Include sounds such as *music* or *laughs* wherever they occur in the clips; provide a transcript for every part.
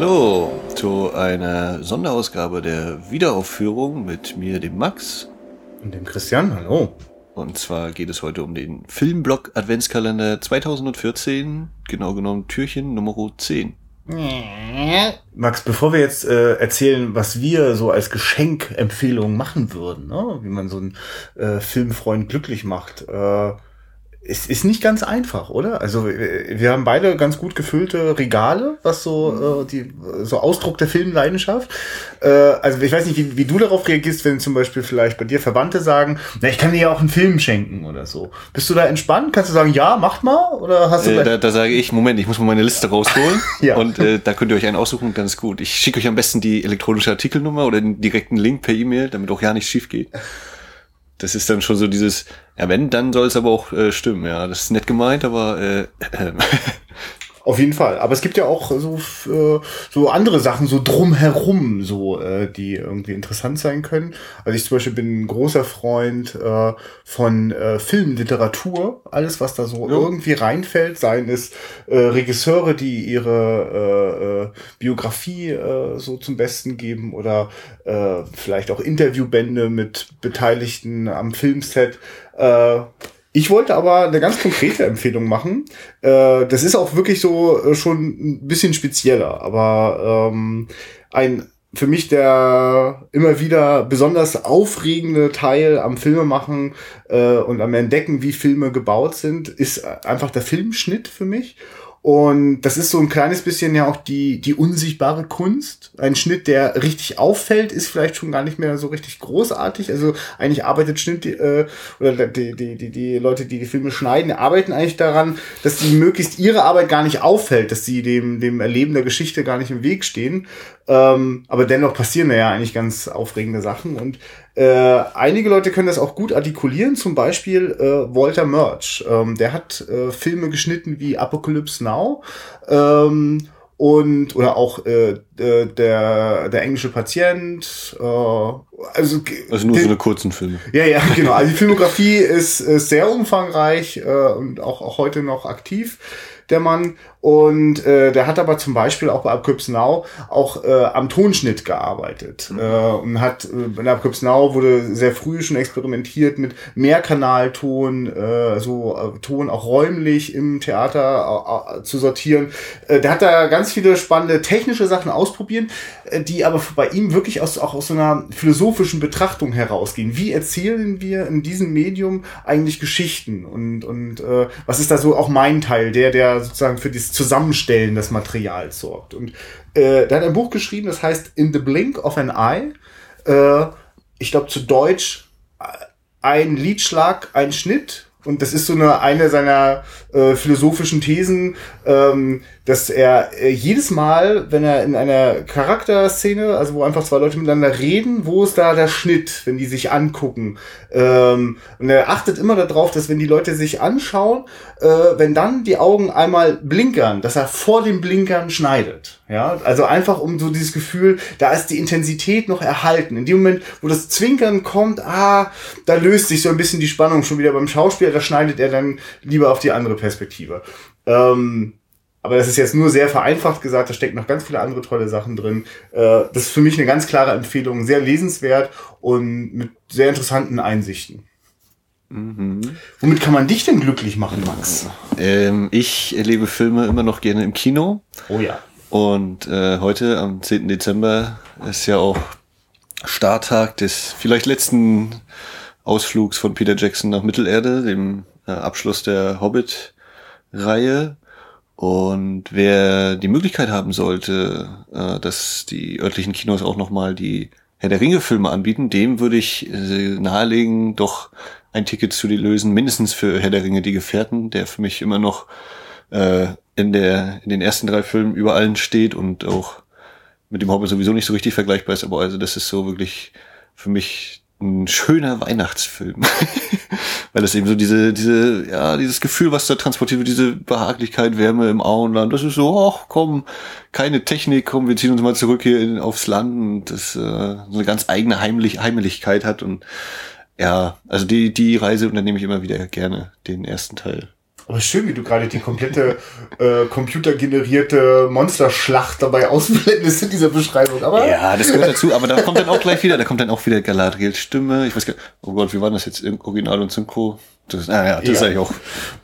Hallo zu einer Sonderausgabe der Wiederaufführung mit mir, dem Max. Und dem Christian, hallo. Und zwar geht es heute um den Filmblock Adventskalender 2014, genau genommen Türchen Nummer 10. Max, bevor wir jetzt äh, erzählen, was wir so als Geschenkempfehlung machen würden, ne? wie man so einen äh, Filmfreund glücklich macht, äh, es ist nicht ganz einfach, oder? Also wir haben beide ganz gut gefüllte Regale, was so äh, die so Ausdruck der Filmleidenschaft. Äh, also ich weiß nicht, wie, wie du darauf reagierst, wenn zum Beispiel vielleicht bei dir Verwandte sagen, na ich kann dir ja auch einen Film schenken oder so. Bist du da entspannt? Kannst du sagen, ja, macht mal? Oder hast du? Äh, da, da sage ich, Moment, ich muss mal meine Liste rausholen *laughs* ja. und äh, da könnt ihr euch einen aussuchen, ganz gut. Ich schicke euch am besten die elektronische Artikelnummer oder den direkten Link per E-Mail, damit auch ja nichts schief geht das ist dann schon so dieses, ja wenn, dann soll es aber auch äh, stimmen, ja. Das ist nett gemeint, aber äh, *clears throat* äh, Auf jeden Fall. Aber es gibt ja auch so, äh, so andere Sachen, so drumherum, so, äh, die irgendwie interessant sein können. Also ich zum Beispiel bin ein großer Freund äh, von äh, Filmliteratur. Alles, was da so ja. irgendwie reinfällt, seien es äh, Regisseure, die ihre äh, äh, Biografie äh, so zum Besten geben oder äh, vielleicht auch Interviewbände mit Beteiligten am Filmset. Äh, ich wollte aber eine ganz konkrete Empfehlung machen. Äh, das ist auch wirklich so äh, schon ein bisschen spezieller, aber ähm, ein für mich der immer wieder besonders aufregende Teil am Filmemachen äh, und am Entdecken, wie Filme gebaut sind, ist einfach der Filmschnitt für mich. Und das ist so ein kleines bisschen ja auch die, die unsichtbare Kunst. Ein Schnitt, der richtig auffällt, ist vielleicht schon gar nicht mehr so richtig großartig. Also eigentlich arbeitet Schnitt, äh, oder die, die, die, die Leute, die die Filme schneiden, arbeiten eigentlich daran, dass die möglichst ihre Arbeit gar nicht auffällt, dass sie dem, dem Erleben der Geschichte gar nicht im Weg stehen. Ähm, aber dennoch passieren da ja eigentlich ganz aufregende Sachen. Und äh, einige Leute können das auch gut artikulieren, zum Beispiel äh, Walter Murch. Ähm, der hat äh, Filme geschnitten wie Apocalypse Now. Ähm, und oder auch äh, äh der der englische Patient äh, also also nur so eine kurzen Filme ja ja genau also die Filmografie ist, ist sehr umfangreich äh, und auch auch heute noch aktiv der Mann. Und äh, der hat aber zum Beispiel auch bei Now auch äh, am Tonschnitt gearbeitet. Mhm. Äh, und hat äh, bei Apocalypse Now wurde sehr früh schon experimentiert mit Mehrkanalton, äh, so äh, Ton auch räumlich im Theater äh, zu sortieren. Äh, der hat da ganz viele spannende technische Sachen ausprobiert, äh, die aber bei ihm wirklich aus, auch aus so einer philosophischen Betrachtung herausgehen. Wie erzählen wir in diesem Medium eigentlich Geschichten? Und, und äh, was ist da so auch mein Teil, der, der sozusagen für das Zusammenstellen des Materials sorgt. Und äh, der hat ein Buch geschrieben, das heißt In the Blink of an Eye. Äh, ich glaube zu Deutsch äh, ein Liedschlag, ein Schnitt. Und das ist so eine, eine seiner äh, philosophischen Thesen, ähm, dass er äh, jedes Mal, wenn er in einer Charakterszene, also wo einfach zwei Leute miteinander reden, wo ist da der Schnitt, wenn die sich angucken? Ähm, und er achtet immer darauf, dass wenn die Leute sich anschauen, äh, wenn dann die Augen einmal blinkern, dass er vor dem Blinkern schneidet. Ja, also einfach um so dieses Gefühl, da ist die Intensität noch erhalten. In dem Moment, wo das Zwinkern kommt, ah, da löst sich so ein bisschen die Spannung schon wieder beim Schauspieler, da schneidet er dann lieber auf die andere Perspektive. Ähm, aber das ist jetzt nur sehr vereinfacht gesagt, da stecken noch ganz viele andere tolle Sachen drin. Äh, das ist für mich eine ganz klare Empfehlung, sehr lesenswert und mit sehr interessanten Einsichten. Mhm. Womit kann man dich denn glücklich machen, Max? Ähm, ich erlebe Filme immer noch gerne im Kino. Oh ja. Und äh, heute, am 10. Dezember, ist ja auch Starttag des vielleicht letzten Ausflugs von Peter Jackson nach Mittelerde, dem äh, Abschluss der Hobbit-Reihe. Und wer die Möglichkeit haben sollte, äh, dass die örtlichen Kinos auch nochmal die Herr der Ringe-Filme anbieten, dem würde ich äh, nahelegen, doch ein Ticket zu lösen, mindestens für Herr der Ringe, die Gefährten, der für mich immer noch äh, in, der, in den ersten drei Filmen über allen steht und auch mit dem Hobbit sowieso nicht so richtig vergleichbar ist, aber also das ist so wirklich für mich ein schöner Weihnachtsfilm. *laughs* Weil es eben so diese, diese, ja, dieses Gefühl, was da transportiert wird, diese Behaglichkeit, Wärme im Auenland, das ist so, ach komm, keine Technik, komm, wir ziehen uns mal zurück hier in, aufs Land und das äh, so eine ganz eigene Heimlich Heimeligkeit hat und ja, also die, die Reise unternehme ich immer wieder gerne, den ersten Teil. Aber schön, wie du gerade die komplette äh, computergenerierte Monsterschlacht dabei ausblendest in dieser Beschreibung. Aber ja, das gehört dazu, aber da kommt dann auch gleich wieder, da kommt dann auch wieder Galadriels Stimme. Ich weiß gar nicht, oh Gott, wie war das jetzt im Original und Synchro? Das, ah ja, das ja. ist eigentlich auch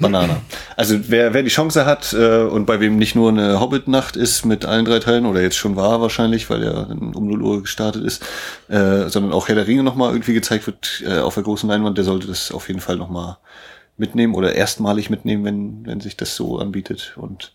Banane. Also wer, wer die Chance hat äh, und bei wem nicht nur eine Hobbit-Nacht ist mit allen drei Teilen, oder jetzt schon war wahrscheinlich, weil er um 0 Uhr gestartet ist, äh, sondern auch Herr der Ringe nochmal irgendwie gezeigt wird äh, auf der großen Leinwand, der sollte das auf jeden Fall nochmal mitnehmen oder erstmalig mitnehmen, wenn, wenn sich das so anbietet und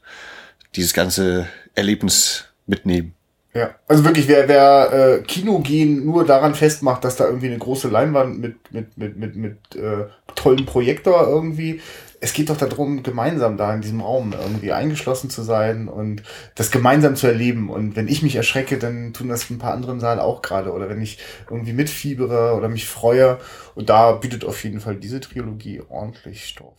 dieses ganze Erlebnis mitnehmen. Ja, also wirklich, wer, wer äh, Kino gehen nur daran festmacht, dass da irgendwie eine große Leinwand mit, mit, mit, mit, mit äh, tollem Projektor irgendwie, es geht doch darum, gemeinsam da in diesem Raum irgendwie eingeschlossen zu sein und das gemeinsam zu erleben. Und wenn ich mich erschrecke, dann tun das ein paar andere im Saal auch gerade. Oder wenn ich irgendwie mitfiebere oder mich freue. Und da bietet auf jeden Fall diese Trilogie ordentlich Stoff.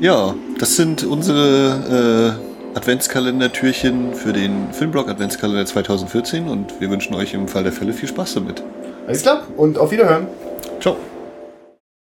Ja, das sind unsere äh Adventskalender-Türchen für den Filmblog Adventskalender 2014 und wir wünschen euch im Fall der Fälle viel Spaß damit. Alles klar und auf Wiederhören. Ciao.